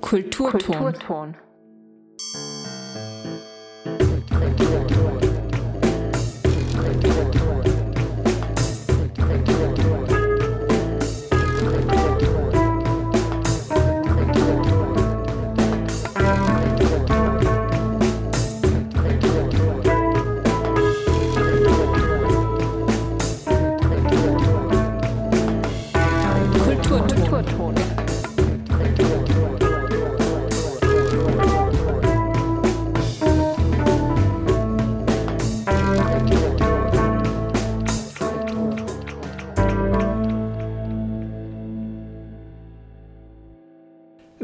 Kulturton. Kulturton.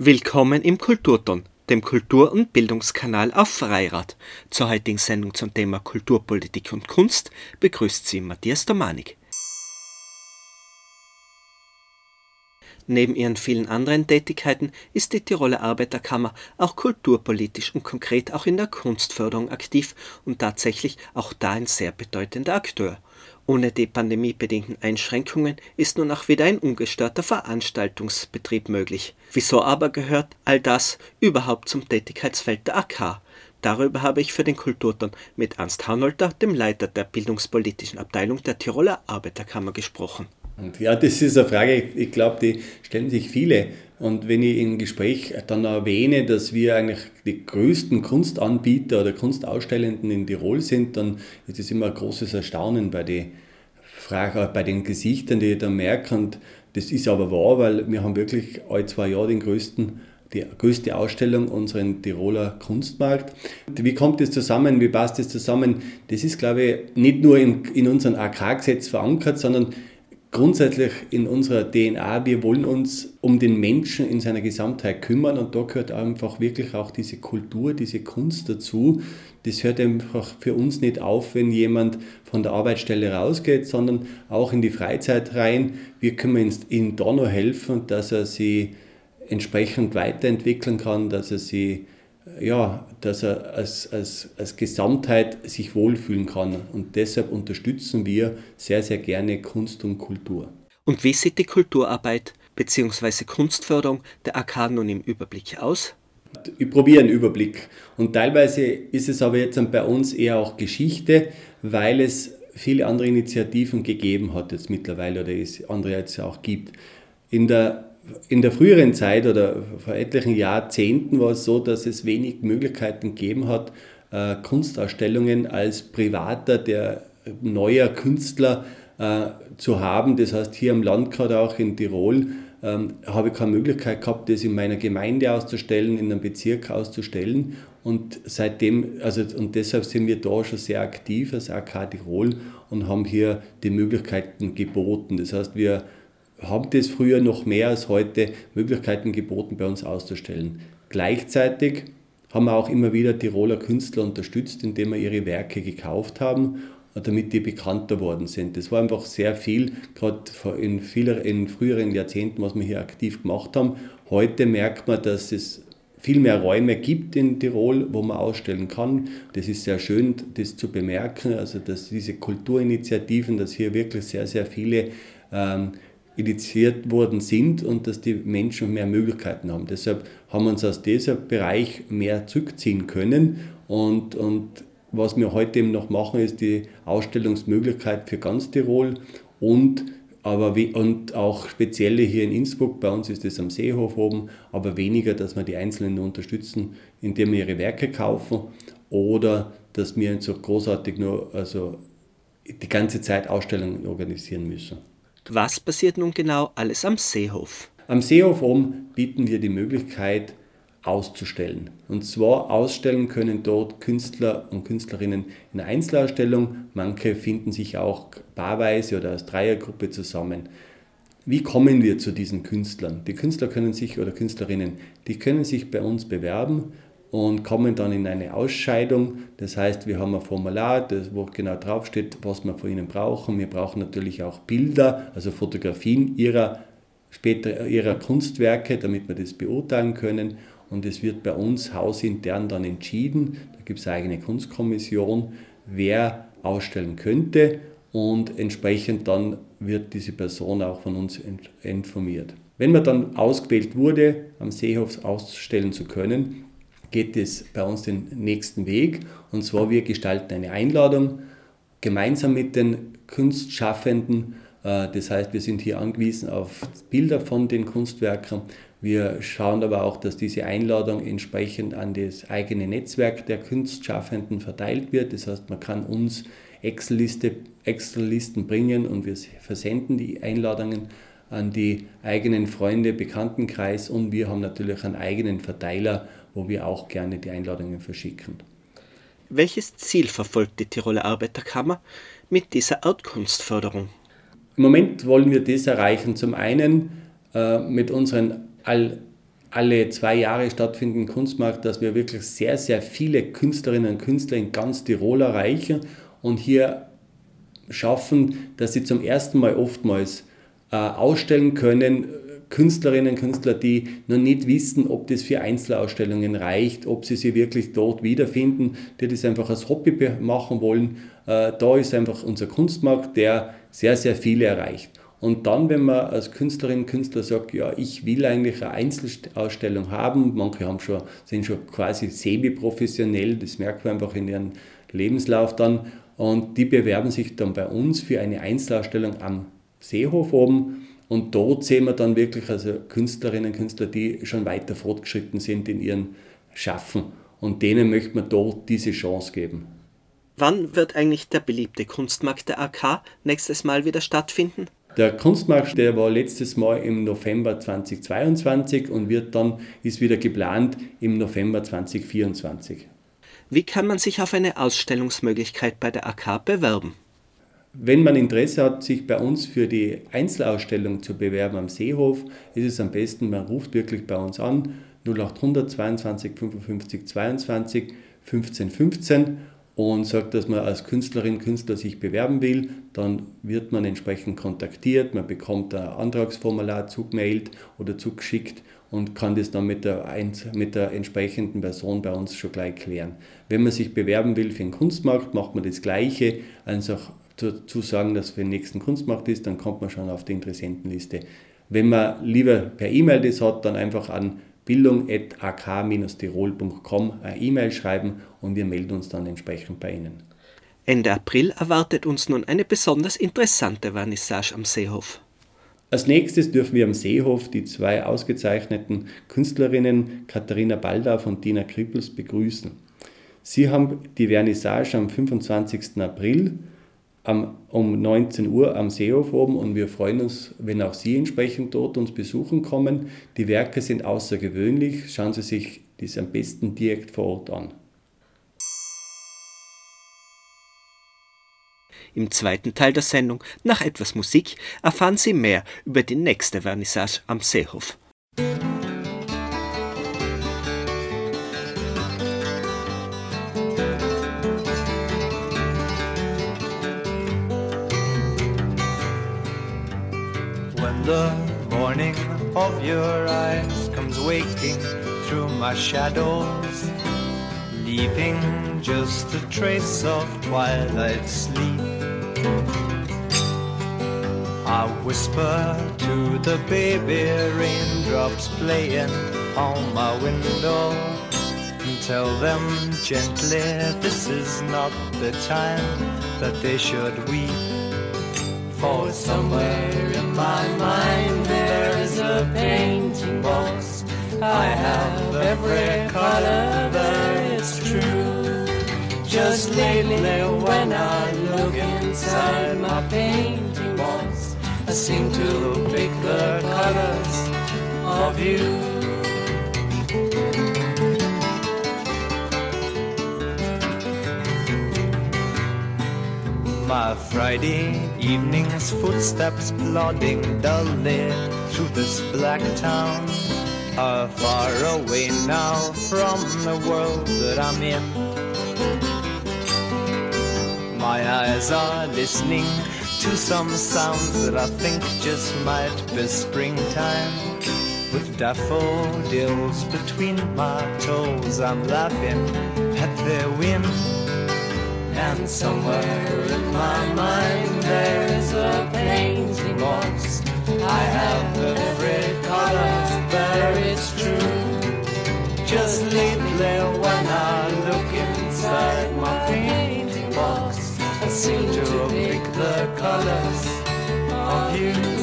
Willkommen im Kulturton, dem Kultur- und Bildungskanal auf Freirad. Zur heutigen Sendung zum Thema Kulturpolitik und Kunst begrüßt Sie Matthias Domanik. Neben ihren vielen anderen Tätigkeiten ist die Tiroler Arbeiterkammer auch kulturpolitisch und konkret auch in der Kunstförderung aktiv und tatsächlich auch da ein sehr bedeutender Akteur. Ohne die pandemiebedingten Einschränkungen ist nun auch wieder ein ungestörter Veranstaltungsbetrieb möglich. Wieso aber gehört all das überhaupt zum Tätigkeitsfeld der AK? Darüber habe ich für den Kulturton mit Ernst Haunolter, dem Leiter der bildungspolitischen Abteilung der Tiroler Arbeiterkammer, gesprochen. Und ja, das ist eine Frage, ich glaube, die stellen sich viele. Und wenn ich im Gespräch dann erwähne, dass wir eigentlich die größten Kunstanbieter oder Kunstausstellenden in Tirol sind, dann ist es immer ein großes Erstaunen bei den, Frage, bei den Gesichtern, die ich da merke. Und das ist aber wahr, weil wir haben wirklich alle zwei Jahre den größten die größte Ausstellung unseren Tiroler Kunstmarkt. Wie kommt das zusammen? Wie passt das zusammen? Das ist, glaube ich, nicht nur in, in unserem AK-Gesetz verankert, sondern grundsätzlich in unserer DNA, wir wollen uns um den Menschen in seiner Gesamtheit kümmern und da gehört einfach wirklich auch diese Kultur, diese Kunst dazu. Das hört einfach für uns nicht auf, wenn jemand von der Arbeitsstelle rausgeht, sondern auch in die Freizeit rein. Wir können ihm da noch helfen, dass er sie entsprechend weiterentwickeln kann, dass er sie ja, dass er als, als, als Gesamtheit sich wohlfühlen kann. Und deshalb unterstützen wir sehr, sehr gerne Kunst und Kultur. Und wie sieht die Kulturarbeit bzw. Kunstförderung der AK nun im Überblick aus? Ich probiere einen Überblick. Und teilweise ist es aber jetzt bei uns eher auch Geschichte, weil es viele andere Initiativen gegeben hat jetzt mittlerweile oder es andere jetzt auch gibt. In der in der früheren Zeit oder vor etlichen Jahrzehnten war es so, dass es wenig Möglichkeiten gegeben hat, äh, Kunstausstellungen als privater, der neuer Künstler äh, zu haben. Das heißt, hier im Land, gerade auch in Tirol, ähm, habe ich keine Möglichkeit gehabt, das in meiner Gemeinde auszustellen, in einem Bezirk auszustellen. Und seitdem, also und deshalb sind wir da schon sehr aktiv als AK Tirol und haben hier die Möglichkeiten geboten. Das heißt, wir haben das früher noch mehr als heute Möglichkeiten geboten, bei uns auszustellen. Gleichzeitig haben wir auch immer wieder Tiroler Künstler unterstützt, indem wir ihre Werke gekauft haben, damit die bekannter worden sind. Das war einfach sehr viel, gerade in, vieler, in früheren Jahrzehnten, was wir hier aktiv gemacht haben. Heute merkt man, dass es viel mehr Räume gibt in Tirol, wo man ausstellen kann. Das ist sehr schön, das zu bemerken, also dass diese Kulturinitiativen, dass hier wirklich sehr, sehr viele ähm, initiiert worden sind und dass die Menschen mehr Möglichkeiten haben. Deshalb haben wir uns aus diesem Bereich mehr zurückziehen können und, und was wir heute eben noch machen, ist die Ausstellungsmöglichkeit für ganz Tirol und, aber wie, und auch spezielle hier in Innsbruck. Bei uns ist es am Seehof oben, aber weniger, dass wir die Einzelnen unterstützen, indem wir ihre Werke kaufen oder dass wir so großartig nur also die ganze Zeit Ausstellungen organisieren müssen. Was passiert nun genau alles am Seehof? Am Seehof oben bieten wir die Möglichkeit, auszustellen. Und zwar ausstellen können dort Künstler und Künstlerinnen in Einzelausstellung. Manche finden sich auch paarweise oder als Dreiergruppe zusammen. Wie kommen wir zu diesen Künstlern? Die Künstler können sich oder Künstlerinnen, die können sich bei uns bewerben und kommen dann in eine Ausscheidung. Das heißt, wir haben ein Formular, das, wo genau draufsteht, was wir von ihnen brauchen. Wir brauchen natürlich auch Bilder, also Fotografien ihrer, später, ihrer Kunstwerke, damit wir das beurteilen können. Und es wird bei uns hausintern dann entschieden, da gibt es eine eigene Kunstkommission, wer ausstellen könnte und entsprechend dann wird diese Person auch von uns informiert. Wenn man dann ausgewählt wurde, am Seehof ausstellen zu können, geht es bei uns den nächsten Weg. Und zwar wir gestalten eine Einladung gemeinsam mit den Kunstschaffenden. Äh, das heißt, wir sind hier angewiesen auf Bilder von den Kunstwerken. Wir schauen aber auch, dass diese Einladung entsprechend an das eigene Netzwerk der Kunstschaffenden verteilt wird. Das heißt, man kann uns Excel-Listen bringen und wir versenden die Einladungen an die eigenen Freunde, Bekanntenkreis und wir haben natürlich einen eigenen Verteiler, wo wir auch gerne die Einladungen verschicken. Welches Ziel verfolgt die Tiroler Arbeiterkammer mit dieser Artkunstförderung? Im Moment wollen wir das erreichen. Zum einen äh, mit unseren all, alle zwei Jahre stattfindenden Kunstmarkt, dass wir wirklich sehr, sehr viele Künstlerinnen und Künstler in ganz Tirol erreichen und hier schaffen, dass sie zum ersten Mal oftmals äh, ausstellen können. Künstlerinnen und Künstler, die noch nicht wissen, ob das für Einzelausstellungen reicht, ob sie sie wirklich dort wiederfinden, die das einfach als Hobby machen wollen. Äh, da ist einfach unser Kunstmarkt, der sehr, sehr viele erreicht. Und dann, wenn man als Künstlerin, Künstler sagt, ja, ich will eigentlich eine Einzelausstellung haben, manche haben schon, sind schon quasi semi-professionell, das merkt man einfach in ihrem Lebenslauf dann, und die bewerben sich dann bei uns für eine Einzelausstellung am Seehof oben. Und dort sehen wir dann wirklich also Künstlerinnen und Künstler, die schon weiter fortgeschritten sind in ihrem Schaffen. Und denen möchte man dort diese Chance geben. Wann wird eigentlich der beliebte Kunstmarkt der AK nächstes Mal wieder stattfinden? Der Kunstmarkt, der war letztes Mal im November 2022 und wird dann, ist wieder geplant im November 2024. Wie kann man sich auf eine Ausstellungsmöglichkeit bei der AK bewerben? Wenn man Interesse hat, sich bei uns für die Einzelausstellung zu bewerben am Seehof, ist es am besten, man ruft wirklich bei uns an 0800 22 55 22 15 15 und sagt, dass man als Künstlerin, Künstler sich bewerben will, dann wird man entsprechend kontaktiert, man bekommt ein Antragsformular zugemailt oder zugeschickt und kann das dann mit der, mit der entsprechenden Person bei uns schon gleich klären. Wenn man sich bewerben will für den Kunstmarkt, macht man das Gleiche, einfach dazu sagen, dass für den nächsten Kunstmarkt ist, dann kommt man schon auf die Interessentenliste. Wenn man lieber per E-Mail das hat, dann einfach an bildung.ak-tirol.com eine E-Mail schreiben und wir melden uns dann entsprechend bei Ihnen. Ende April erwartet uns nun eine besonders interessante Vernissage am Seehof. Als nächstes dürfen wir am Seehof die zwei ausgezeichneten Künstlerinnen Katharina Baldauf und Dina Krippels begrüßen. Sie haben die Vernissage am 25. April am, um 19 Uhr am Seehof oben und wir freuen uns, wenn auch Sie entsprechend dort uns besuchen kommen. Die Werke sind außergewöhnlich. Schauen Sie sich dies am besten direkt vor Ort an. Im zweiten Teil der Sendung, nach etwas Musik, erfahren Sie mehr über die nächste Vernissage am Seehof. Of your eyes comes waking through my shadows, leaving just a trace of twilight sleep. I whisper to the baby raindrops playing on my window and tell them gently this is not the time that they should weep. For somewhere in my mind I have every color there is true. Just lately when I look inside my painting walls, I seem to pick the colors of you. My Friday evening's footsteps plodding dully through this black town are far away now from the world that I'm in. My eyes are listening to some sounds that I think just might be springtime. With daffodils between my toes, I'm laughing at the wind. And somewhere in my mind there to pick the colors of you.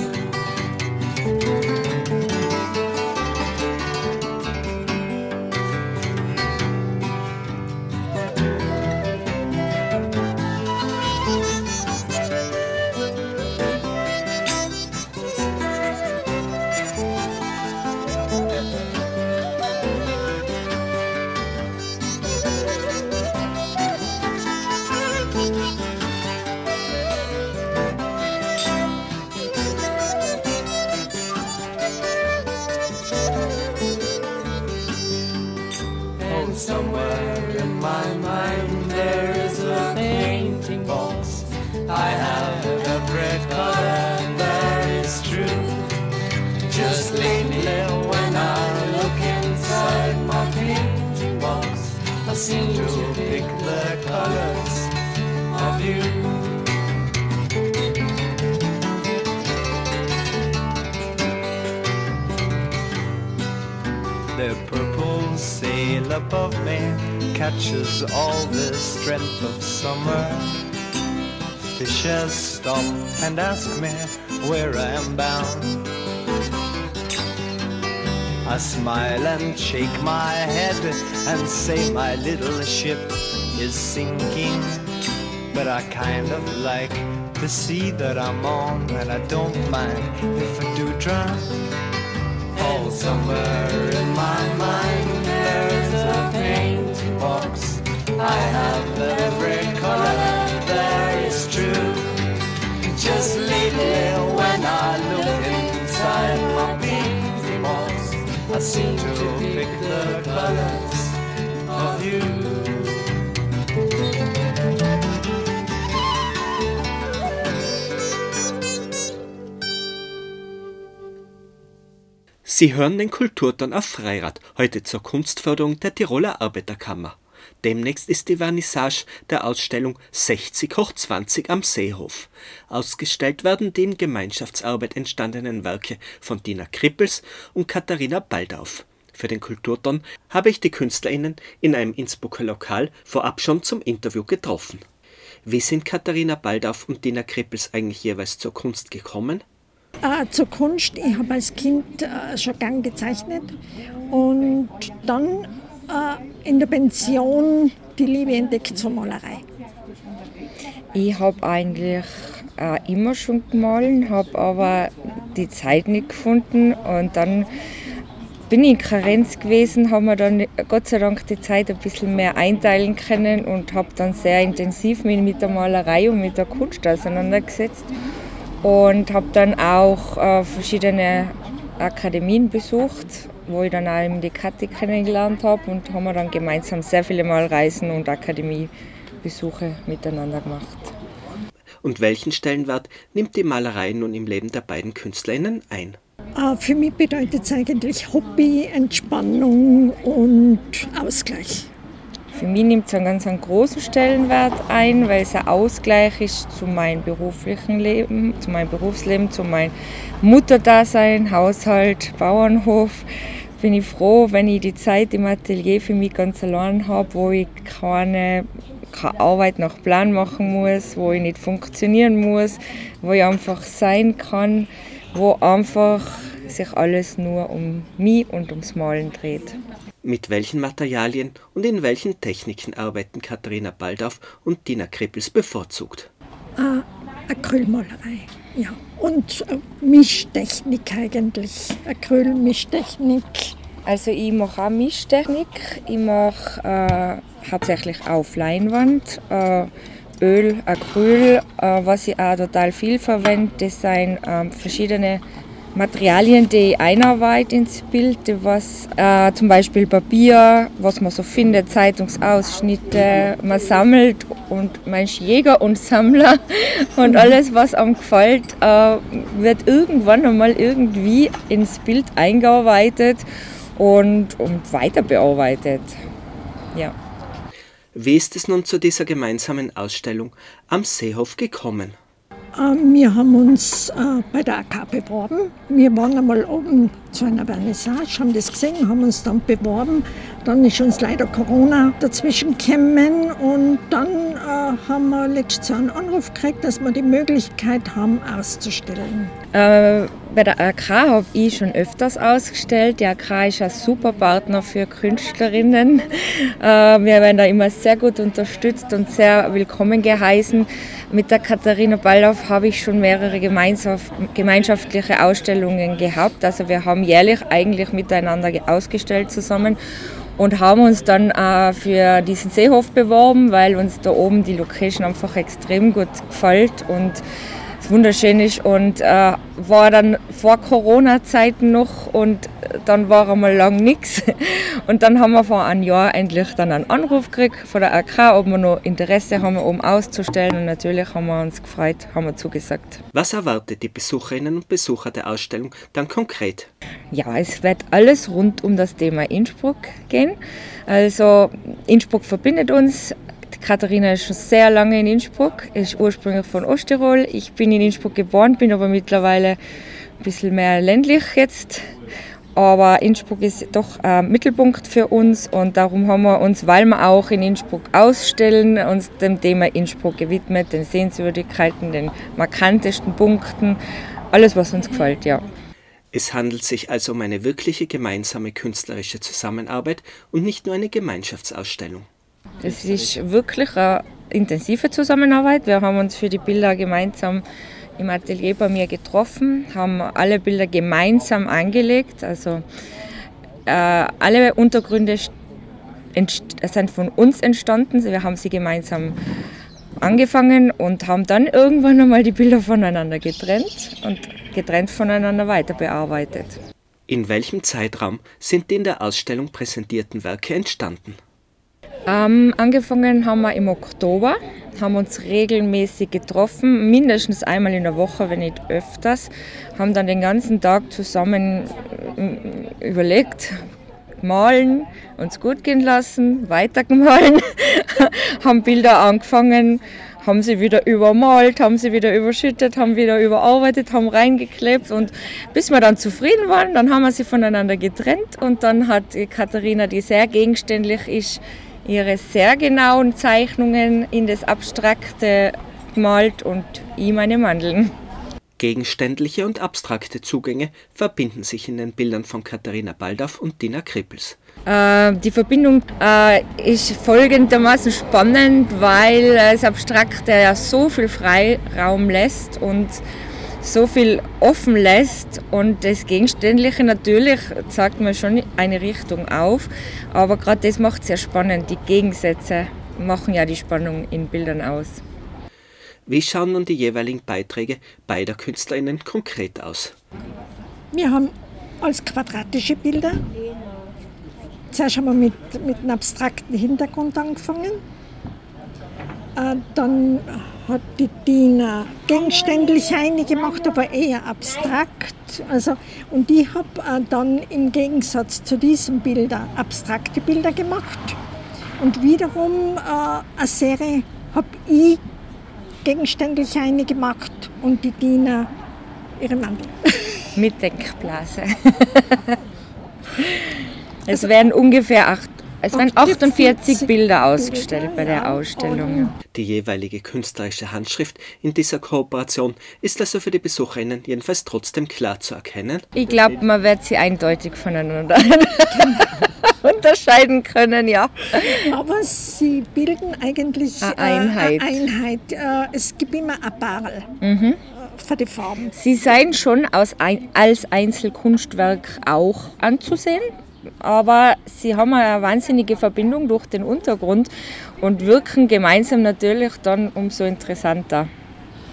And somewhere in my mind there is a painting box. I have a red color, that is true. Just lately when I look inside my painting box, I seem to pick the colors of you. Above me catches all the strength of summer. Fishes stop and ask me where I am bound. I smile and shake my head and say my little ship is sinking. But I kind of like the sea that I'm on, and I don't mind if I do drown. Oh, somewhere in my mind I have every color there is true. Just lately when I look inside my painting box, I seem to pick the colors of you. Sie hören den Kulturton auf Freirad, heute zur Kunstförderung der Tiroler Arbeiterkammer. Demnächst ist die Vernissage der Ausstellung 60 hoch 20 am Seehof. Ausgestellt werden die in Gemeinschaftsarbeit entstandenen Werke von Dina Krippels und Katharina Baldauf. Für den Kulturton habe ich die KünstlerInnen in einem Innsbrucker Lokal vorab schon zum Interview getroffen. Wie sind Katharina Baldauf und Dina Krippels eigentlich jeweils zur Kunst gekommen? Äh, zur Kunst, ich habe als Kind äh, schon gern gezeichnet und dann in der Pension die Liebe entdeckt zur Malerei. Ich habe eigentlich äh, immer schon gemalt, habe aber die Zeit nicht gefunden und dann bin ich in Karenz gewesen, habe mir dann Gott sei Dank die Zeit ein bisschen mehr einteilen können und habe dann sehr intensiv mich mit der Malerei und mit der Kunst auseinandergesetzt und habe dann auch äh, verschiedene Akademien besucht, wo ich dann auch eben die Kathi kennengelernt habe und haben wir dann gemeinsam sehr viele Mal Reisen und Akademiebesuche miteinander gemacht. Und welchen Stellenwert nimmt die Malerei nun im Leben der beiden KünstlerInnen ein? Äh, für mich bedeutet es eigentlich Hobby, Entspannung und Ausgleich. Für mich nimmt es einen ganz einen großen Stellenwert ein, weil es ein Ausgleich ist zu meinem beruflichen Leben, zu meinem Berufsleben, zu meinem Mutterdasein, Haushalt, Bauernhof. Bin ich froh, wenn ich die Zeit im Atelier für mich ganz allein habe, wo ich keine, keine Arbeit nach Plan machen muss, wo ich nicht funktionieren muss, wo ich einfach sein kann, wo einfach sich alles nur um mich und ums Malen dreht. Mit welchen Materialien und in welchen Techniken arbeiten Katharina Baldauf und Dina Krippels bevorzugt? Äh, Acrylmalerei, ja. Und äh, Mischtechnik eigentlich. Acryl-Mischtechnik. Also ich mache auch Mischtechnik. Ich mache äh, hauptsächlich auf Leinwand. Äh, Öl, Acryl, äh, was ich auch total viel verwende, das sind ähm, verschiedene Materialien, die einarbeitet ins Bild, was äh, zum Beispiel Papier, was man so findet, Zeitungsausschnitte, man sammelt und ist Jäger und Sammler und alles, was einem gefällt, äh, wird irgendwann einmal irgendwie ins Bild eingearbeitet und, und weiter bearbeitet. Ja. Wie ist es nun zu dieser gemeinsamen Ausstellung am Seehof gekommen? Äh, wir haben uns äh, bei der AK beworben. Wir waren einmal oben zu einer Vernissage, haben das gesehen, haben uns dann beworben, Dann ist uns leider Corona dazwischen gekommen und dann äh, haben wir letztes Jahr einen Anruf gekriegt, dass wir die Möglichkeit haben, auszustellen. Äh, bei der AK habe ich schon öfters ausgestellt. Die AK ist ein super Partner für Künstlerinnen. Äh, wir werden da immer sehr gut unterstützt und sehr willkommen geheißen. Mit der Katharina Ballauf habe ich schon mehrere gemeinschaftliche Ausstellungen gehabt. Also wir haben jährlich eigentlich miteinander ausgestellt zusammen und haben uns dann äh, für diesen Seehof beworben, weil uns da oben die Location einfach extrem gut gefällt und wunderschön ist und äh, war dann vor Corona-Zeiten noch und dann war einmal lang nichts. Und dann haben wir vor einem Jahr endlich dann einen Anruf gekriegt von der AK, ob wir noch Interesse haben, um auszustellen. Und natürlich haben wir uns gefreut, haben wir zugesagt. Was erwartet die Besucherinnen und Besucher der Ausstellung dann konkret? Ja, es wird alles rund um das Thema Innsbruck gehen. Also Innsbruck verbindet uns Katharina ist schon sehr lange in Innsbruck, ist ursprünglich von Osttirol. Ich bin in Innsbruck geboren, bin aber mittlerweile ein bisschen mehr ländlich jetzt. Aber Innsbruck ist doch ein Mittelpunkt für uns und darum haben wir uns, weil wir auch in Innsbruck ausstellen, uns dem Thema Innsbruck gewidmet, den Sehenswürdigkeiten, den markantesten Punkten, alles was uns gefällt, ja. Es handelt sich also um eine wirkliche gemeinsame künstlerische Zusammenarbeit und nicht nur eine Gemeinschaftsausstellung. Es ist wirklich eine intensive Zusammenarbeit. Wir haben uns für die Bilder gemeinsam im Atelier bei mir getroffen, haben alle Bilder gemeinsam angelegt. Also äh, alle Untergründe sind von uns entstanden. Wir haben sie gemeinsam angefangen und haben dann irgendwann einmal die Bilder voneinander getrennt und getrennt voneinander weiter bearbeitet. In welchem Zeitraum sind die in der Ausstellung präsentierten Werke entstanden? Ähm, angefangen haben wir im Oktober, haben uns regelmäßig getroffen, mindestens einmal in der Woche, wenn nicht öfters, haben dann den ganzen Tag zusammen äh, überlegt, malen, uns gut gehen lassen, weiter gemahlen, haben Bilder angefangen, haben sie wieder übermalt, haben sie wieder überschüttet, haben wieder überarbeitet, haben reingeklebt. Und bis wir dann zufrieden waren, dann haben wir sie voneinander getrennt. Und dann hat Katharina, die sehr gegenständlich ist, ihre sehr genauen Zeichnungen in das Abstrakte gemalt und ich meine Mandeln. Gegenständliche und abstrakte Zugänge verbinden sich in den Bildern von Katharina Baldauf und Dina Krippels. Äh, die Verbindung äh, ist folgendermaßen spannend, weil das Abstrakte ja so viel Freiraum lässt und so viel offen lässt und das Gegenständliche natürlich zeigt mir schon eine Richtung auf, aber gerade das macht es sehr spannend. Die Gegensätze machen ja die Spannung in Bildern aus. Wie schauen nun die jeweiligen Beiträge beider KünstlerInnen konkret aus? Wir haben als quadratische Bilder. Zuerst haben wir mit, mit einem abstrakten Hintergrund angefangen. Äh, dann hat die Dina gegenständlich eine gemacht, aber eher abstrakt. Also, und ich habe dann im Gegensatz zu diesen Bildern abstrakte Bilder gemacht. Und wiederum äh, eine Serie habe ich gegenständlich eine gemacht und die Dina ihre Mandel. Mit Denkblase. es werden ungefähr acht es werden 48 Bilder ausgestellt bei der Ausstellung. Die jeweilige künstlerische Handschrift in dieser Kooperation ist also für die Besucherinnen jedenfalls trotzdem klar zu erkennen. Ich glaube, man wird sie eindeutig voneinander unterscheiden können, ja. Aber sie bilden eigentlich eine Einheit. Eine Einheit. Äh, es gibt immer ein Barl. Mhm für die Farben. Sie seien schon als Einzelkunstwerk auch anzusehen aber sie haben eine wahnsinnige Verbindung durch den Untergrund und wirken gemeinsam natürlich dann umso interessanter.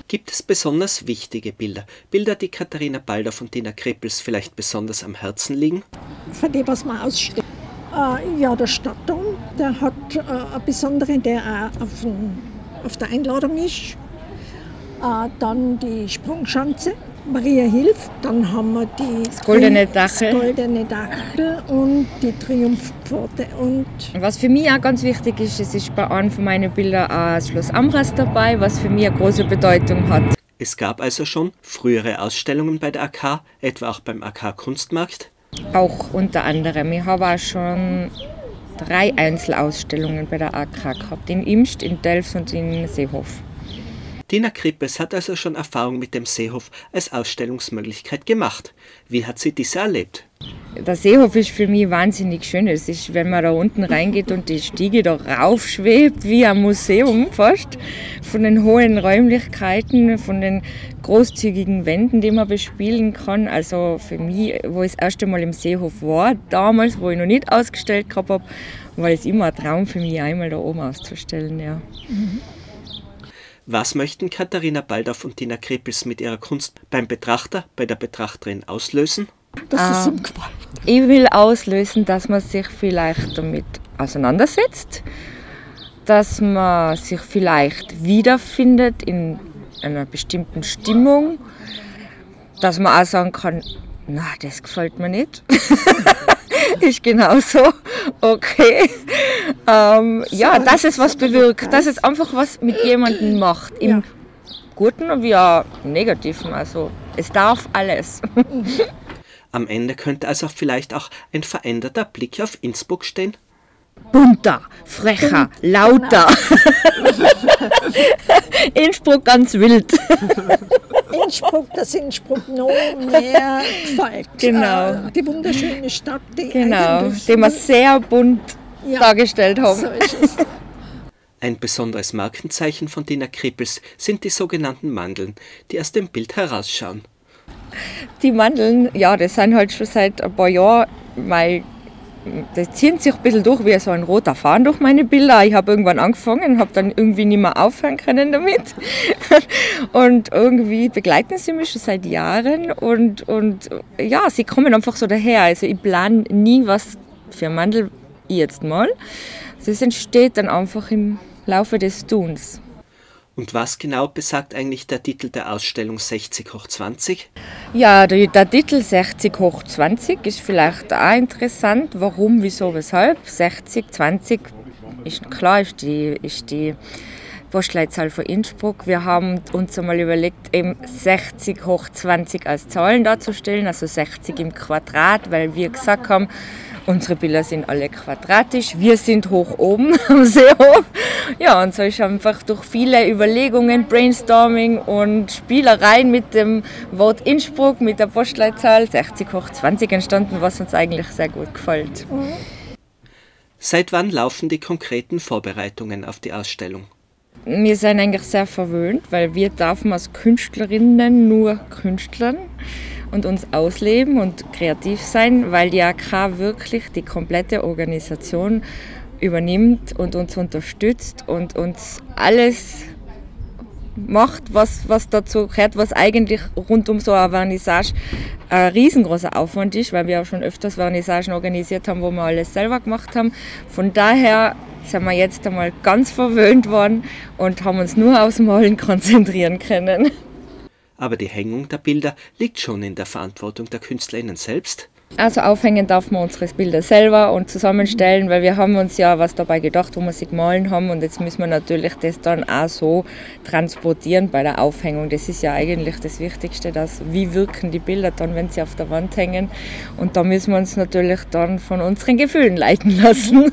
Gibt es besonders wichtige Bilder? Bilder, die Katharina Balder von Dina Kreppels vielleicht besonders am Herzen liegen? Für die, was man ausstellt. Äh, ja, der Stadtdom, der hat äh, eine besondere, der auch auf, auf der Einladung ist. Äh, dann die Sprungschanze, Maria hilft. Dann haben wir die das goldene Dachel. Das goldene Dachel und die Triumphpforte. Und was für mich auch ganz wichtig ist, es ist bei einem von meinen Bildern auch das Schloss Amras dabei, was für mich eine große Bedeutung hat. Es gab also schon frühere Ausstellungen bei der AK, etwa auch beim AK Kunstmarkt? Auch unter anderem. Ich habe auch schon drei Einzelausstellungen bei der AK gehabt, in Imst, in Delfs und in Seehof. Dina Krippes hat also schon Erfahrung mit dem Seehof als Ausstellungsmöglichkeit gemacht. Wie hat sie diese erlebt? Der Seehof ist für mich wahnsinnig schön. Es ist, wenn man da unten reingeht und die Stiege da raufschwebt, wie ein Museum fast, von den hohen Räumlichkeiten, von den großzügigen Wänden, die man bespielen kann. Also für mich, wo ich das erste Mal im Seehof war, damals, wo ich noch nicht ausgestellt gehabt habe, war es immer ein Traum für mich, einmal da oben auszustellen. Ja. Mhm. Was möchten Katharina Baldauf und Tina Krepels mit ihrer Kunst beim Betrachter, bei der Betrachterin auslösen? Das ist ihm gefallen. Ich will auslösen, dass man sich vielleicht damit auseinandersetzt, dass man sich vielleicht wiederfindet in einer bestimmten Stimmung, dass man auch sagen kann, na, das gefällt mir nicht. ist genauso okay. Ähm, ja, dass es was bewirkt, dass es einfach was mit jemandem macht. Im ja. Guten wie auch Negativen. Also es darf alles. Am Ende könnte also vielleicht auch ein veränderter Blick auf Innsbruck stehen. Bunter, frecher, lauter. Innsbruck ganz wild. Innsbruck, das Innsbruck noch mehr gefällt. Genau. Äh, die wunderschöne Stadt, die, genau, die wir sehr bunt ja, dargestellt haben. So Ein besonderes Markenzeichen von Dina Krippels sind die sogenannten Mandeln, die aus dem Bild herausschauen. Die Mandeln, ja, das sind halt schon seit ein paar Jahren mein das zieht sich ein bisschen durch wie so ein roter Faden durch meine Bilder. Ich habe irgendwann angefangen, und habe dann irgendwie nicht mehr aufhören können damit. Und irgendwie begleiten sie mich schon seit Jahren und, und ja, sie kommen einfach so daher. Also ich plane nie was für Mandel jetzt mal. Das entsteht dann einfach im Laufe des Tuns. Und was genau besagt eigentlich der Titel der Ausstellung 60 hoch 20? Ja, der, der, Titel 60 hoch 20 ist vielleicht auch interessant. Warum, wieso, weshalb? 60, 20 ist klar, ist die, ist die Postleitzahl von Innsbruck. Wir haben uns einmal überlegt, eben 60 hoch 20 als Zahlen darzustellen, also 60 im Quadrat, weil wir gesagt haben, Unsere Bilder sind alle quadratisch. Wir sind hoch oben am Seehof. Ja, und so ist einfach durch viele Überlegungen, Brainstorming und Spielereien mit dem Wort Innsbruck, mit der Postleitzahl 60 hoch 20 entstanden, was uns eigentlich sehr gut gefällt. Seit wann laufen die konkreten Vorbereitungen auf die Ausstellung? Wir sind eigentlich sehr verwöhnt, weil wir dürfen als Künstlerinnen nur Künstlern und uns ausleben und kreativ sein, weil die AK wirklich die komplette Organisation übernimmt und uns unterstützt und uns alles macht, was, was dazu gehört, was eigentlich rund um so eine Vernissage ein riesengroßer Aufwand ist, weil wir auch schon öfters Vernissagen organisiert haben, wo wir alles selber gemacht haben. Von daher sind wir jetzt einmal ganz verwöhnt worden und haben uns nur aufs Malen konzentrieren können aber die Hängung der Bilder liegt schon in der Verantwortung der KünstlerInnen selbst. Also aufhängen darf man unsere Bilder selber und zusammenstellen, weil wir haben uns ja was dabei gedacht, wo wir sie gemahlen haben und jetzt müssen wir natürlich das dann auch so transportieren bei der Aufhängung. Das ist ja eigentlich das Wichtigste, dass wie wirken die Bilder dann, wenn sie auf der Wand hängen und da müssen wir uns natürlich dann von unseren Gefühlen leiten lassen.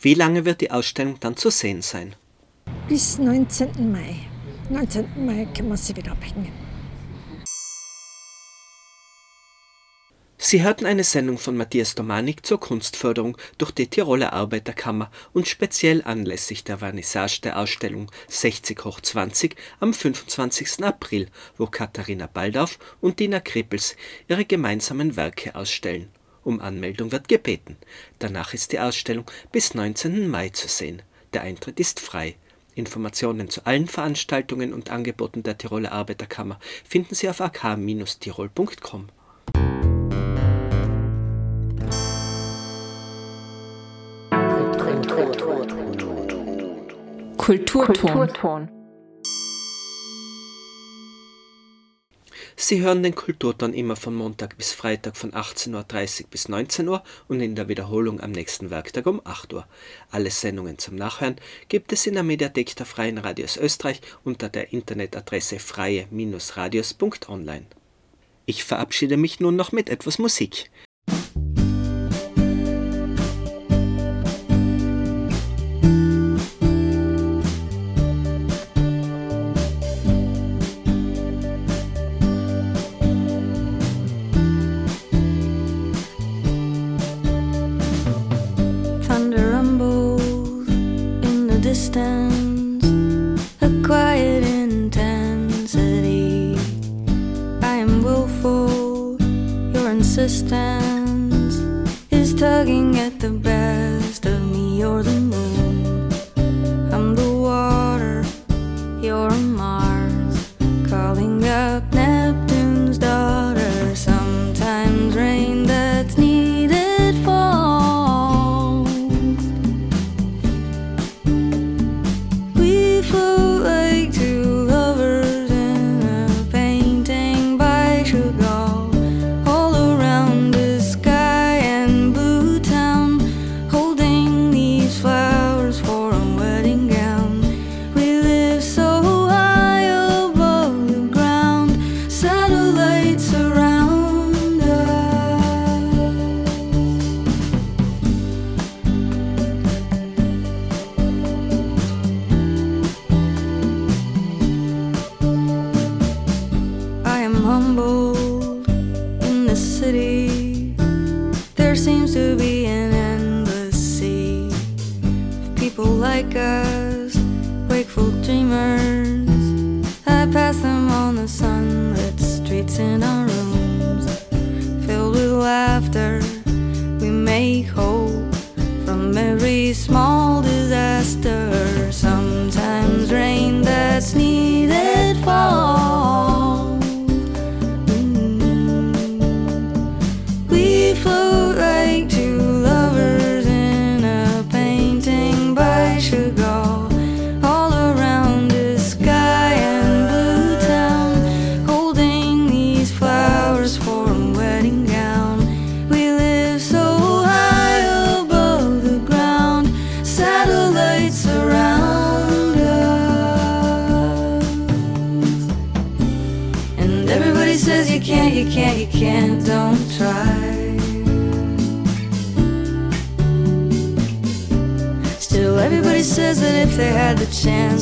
Wie lange wird die Ausstellung dann zu sehen sein? Bis 19. Mai. 19. Mai können wir sie wieder abhängen. Sie hörten eine Sendung von Matthias Domanik zur Kunstförderung durch die Tiroler Arbeiterkammer und speziell anlässlich der Vernissage der Ausstellung 60 hoch 20 am 25. April, wo Katharina Baldauf und Dina Krippels ihre gemeinsamen Werke ausstellen. Um Anmeldung wird gebeten. Danach ist die Ausstellung bis 19. Mai zu sehen. Der Eintritt ist frei. Informationen zu allen Veranstaltungen und Angeboten der Tiroler Arbeiterkammer finden Sie auf ak-tirol.com. Kulturton. Kulturton. Sie hören den Kulturton immer von Montag bis Freitag von 18.30 Uhr bis 19 Uhr und in der Wiederholung am nächsten Werktag um 8 Uhr. Alle Sendungen zum Nachhören gibt es in der Mediathek der Freien Radios Österreich unter der Internetadresse freie-radios.online. Ich verabschiede mich nun noch mit etwas Musik. distant if they had the chance.